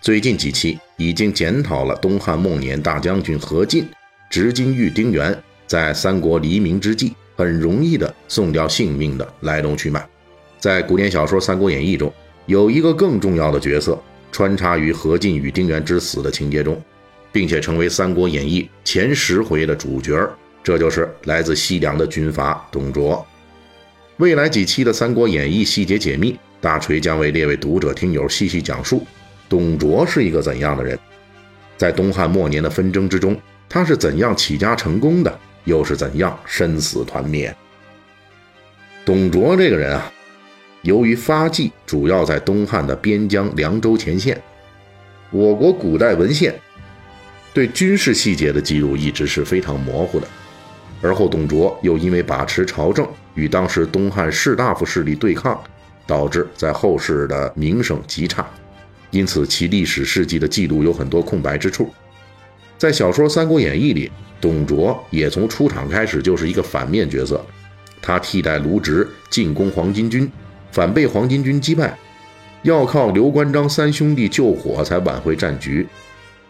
最近几期已经检讨了东汉末年大将军何进执金玉丁原在三国黎明之际很容易的送掉性命的来龙去脉。在古典小说《三国演义》中，有一个更重要的角色穿插于何进与丁原之死的情节中，并且成为《三国演义》前十回的主角，这就是来自西凉的军阀董卓。未来几期的《三国演义》细节解密。大锤将为列位读者听友细细讲述董卓是一个怎样的人，在东汉末年的纷争之中，他是怎样起家成功的，又是怎样生死团灭。董卓这个人啊，由于发迹主要在东汉的边疆凉州前线，我国古代文献对军事细节的记录一直是非常模糊的。而后董卓又因为把持朝政，与当时东汉士大夫势力对抗。导致在后世的名声极差，因此其历史事迹的记录有很多空白之处。在小说《三国演义》里，董卓也从出场开始就是一个反面角色，他替代卢植进攻黄巾军，反被黄巾军击败，要靠刘关张三兄弟救火才挽回战局。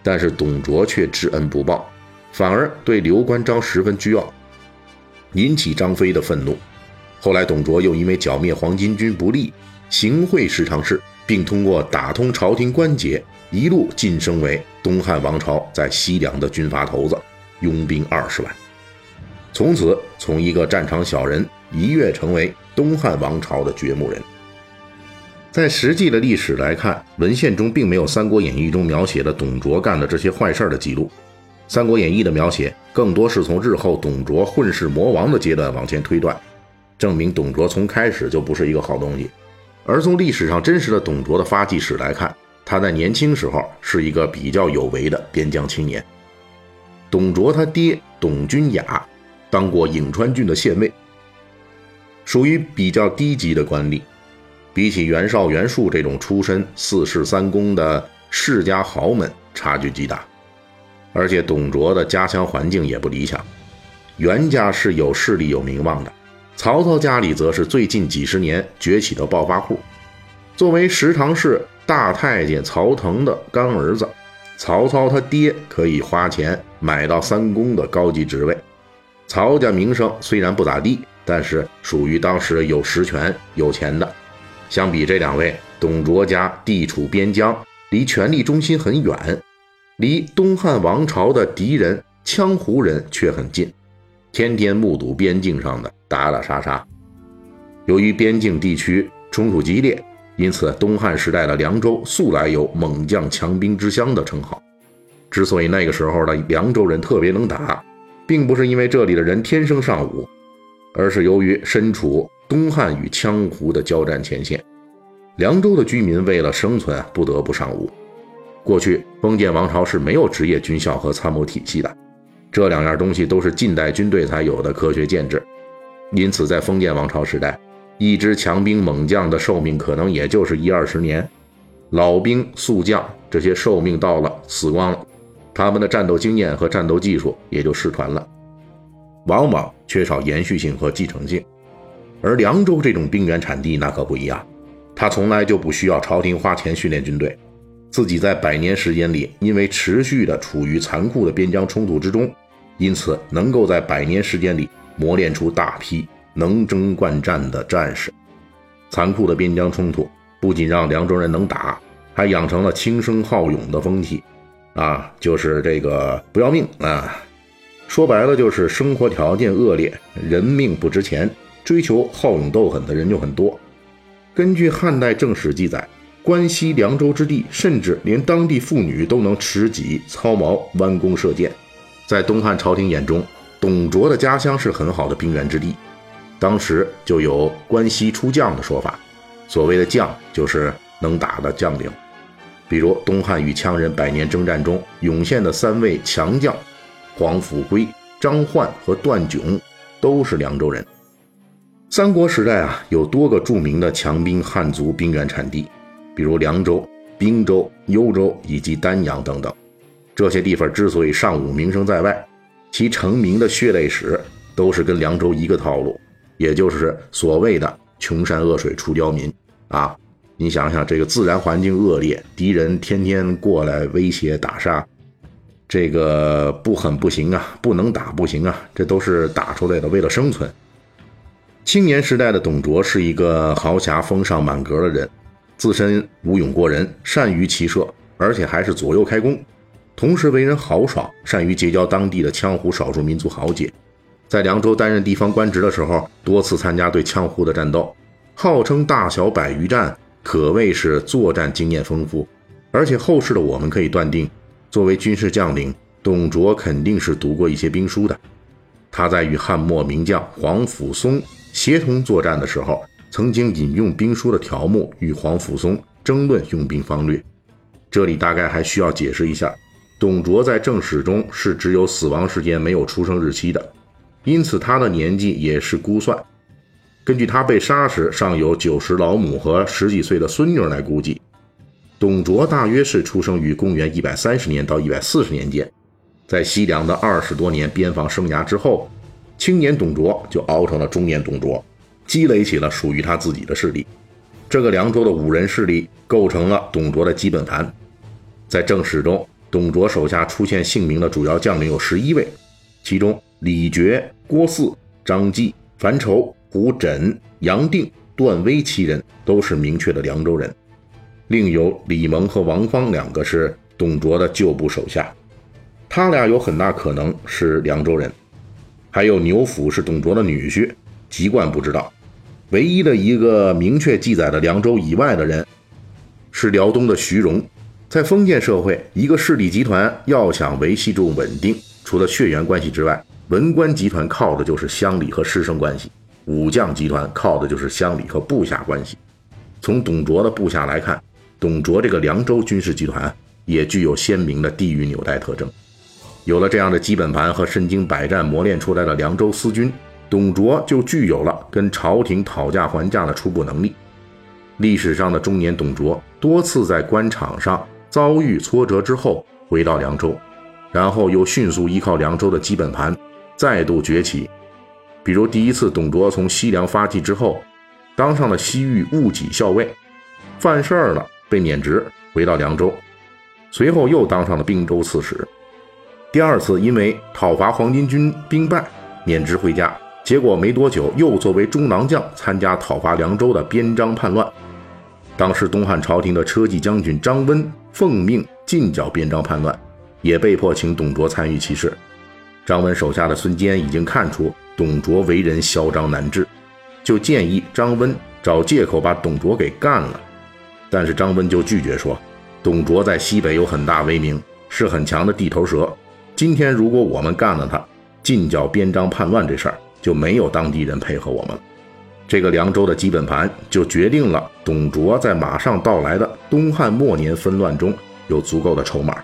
但是董卓却知恩不报，反而对刘关张十分倨傲，引起张飞的愤怒。后来，董卓又因为剿灭黄巾军不利，行贿十常侍，并通过打通朝廷关节，一路晋升为东汉王朝在西凉的军阀头子，拥兵二十万。从此，从一个战场小人一跃成为东汉王朝的掘墓人。在实际的历史来看，文献中并没有《三国演义》中描写的董卓干的这些坏事的记录，《三国演义》的描写更多是从日后董卓混世魔王的阶段往前推断。证明董卓从开始就不是一个好东西，而从历史上真实的董卓的发迹史来看，他在年轻时候是一个比较有为的边疆青年。董卓他爹董君雅当过颍川郡的县尉，属于比较低级的官吏，比起袁绍、袁术这种出身四世三公的世家豪门差距极大，而且董卓的家乡环境也不理想，袁家是有势力有名望的。曹操家里则是最近几十年崛起的暴发户。作为十常侍大太监曹腾的干儿子，曹操他爹可以花钱买到三公的高级职位。曹家名声虽然不咋地，但是属于当时有实权、有钱的。相比这两位，董卓家地处边疆，离权力中心很远，离东汉王朝的敌人羌胡人却很近。天天目睹边境上的打打杀杀，由于边境地区冲突激烈，因此东汉时代的凉州素来有“猛将强兵之乡”的称号。之所以那个时候的凉州人特别能打，并不是因为这里的人天生尚武，而是由于身处东汉与羌胡的交战前线，凉州的居民为了生存不得不尚武。过去封建王朝是没有职业军校和参谋体系的。这两样东西都是近代军队才有的科学建制，因此在封建王朝时代，一支强兵猛将的寿命可能也就是一二十年，老兵宿将这些寿命到了死光了，他们的战斗经验和战斗技术也就失传了，往往缺少延续性和继承性。而凉州这种兵源产地那可不一样，他从来就不需要朝廷花钱训练军队。自己在百年时间里，因为持续的处于残酷的边疆冲突之中，因此能够在百年时间里磨练出大批能征惯战的战士。残酷的边疆冲突不仅让凉州人能打，还养成了轻生好勇的风气。啊，就是这个不要命啊！说白了就是生活条件恶劣，人命不值钱，追求好勇斗狠的人就很多。根据汉代正史记载。关西凉州之地，甚至连当地妇女都能持戟操矛、弯弓射箭。在东汉朝廷眼中，董卓的家乡是很好的兵源之地。当时就有“关西出将”的说法，所谓的将就是能打的将领。比如东汉与羌人百年征战中涌现的三位强将黄甫圭、张焕和段炯，都是凉州人。三国时代啊，有多个著名的强兵汉族兵源产地，比如凉州、滨州、幽州以及丹阳等等。这些地方之所以尚武名声在外，其成名的血泪史都是跟凉州一个套路，也就是所谓的穷山恶水出刁民啊。你想想，这个自然环境恶劣，敌人天天过来威胁打杀，这个不狠不行啊，不能打不行啊，这都是打出来的，为了生存。青年时代的董卓是一个豪侠风尚满格的人，自身武勇过人，善于骑射，而且还是左右开弓，同时为人豪爽，善于结交当地的羌胡少数民族豪杰。在凉州担任地方官职的时候，多次参加对羌胡的战斗，号称大小百余战，可谓是作战经验丰富。而且后世的我们可以断定，作为军事将领，董卓肯定是读过一些兵书的。他在与汉末名将黄甫松。协同作战的时候，曾经引用兵书的条目与黄甫松争论用兵方略。这里大概还需要解释一下，董卓在正史中是只有死亡时间没有出生日期的，因此他的年纪也是估算。根据他被杀时尚有九十老母和十几岁的孙女来估计，董卓大约是出生于公元一百三十年到一百四十年间。在西凉的二十多年边防生涯之后。青年董卓就熬成了中年董卓，积累起了属于他自己的势力。这个凉州的五人势力构成了董卓的基本盘。在正史中，董卓手下出现姓名的主要将领有十一位，其中李傕、郭汜、张继、樊稠、胡轸、杨定、段威七人都是明确的凉州人，另有李蒙和王方两个是董卓的旧部手下，他俩有很大可能是凉州人。还有牛辅是董卓的女婿，籍贯不知道。唯一的一个明确记载的凉州以外的人，是辽东的徐荣。在封建社会，一个势力集团要想维系住稳定，除了血缘关系之外，文官集团靠的就是乡里和师生关系；武将集团靠的就是乡里和部下关系。从董卓的部下来看，董卓这个凉州军事集团也具有鲜明的地域纽带特征。有了这样的基本盘和身经百战磨练出来的凉州司军，董卓就具有了跟朝廷讨价还价的初步能力。历史上的中年董卓多次在官场上遭遇挫折之后回到凉州，然后又迅速依靠凉州的基本盘再度崛起。比如第一次董卓从西凉发迹之后，当上了西域戊己校尉，犯事儿了被免职，回到凉州，随后又当上了并州刺史。第二次因为讨伐黄巾军兵败，免职回家，结果没多久又作为中郎将参加讨伐凉州的边章叛乱。当时东汉朝廷的车骑将军张温奉命进剿边章叛乱，也被迫请董卓参与其事。张温手下的孙坚已经看出董卓为人嚣张难治，就建议张温找借口把董卓给干了。但是张温就拒绝说，董卓在西北有很大威名，是很强的地头蛇。今天如果我们干了他，进剿边章叛乱这事儿，就没有当地人配合我们了。这个凉州的基本盘就决定了董卓在马上到来的东汉末年纷乱中有足够的筹码。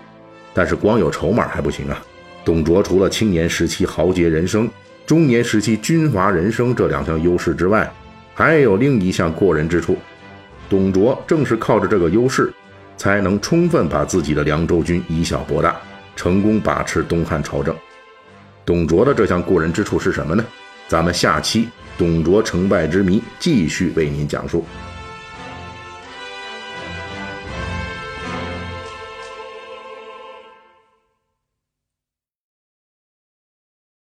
但是光有筹码还不行啊！董卓除了青年时期豪杰人生、中年时期军阀人生这两项优势之外，还有另一项过人之处。董卓正是靠着这个优势，才能充分把自己的凉州军以小博大。成功把持东汉朝政，董卓的这项过人之处是什么呢？咱们下期董卓成败之谜继续为您讲述。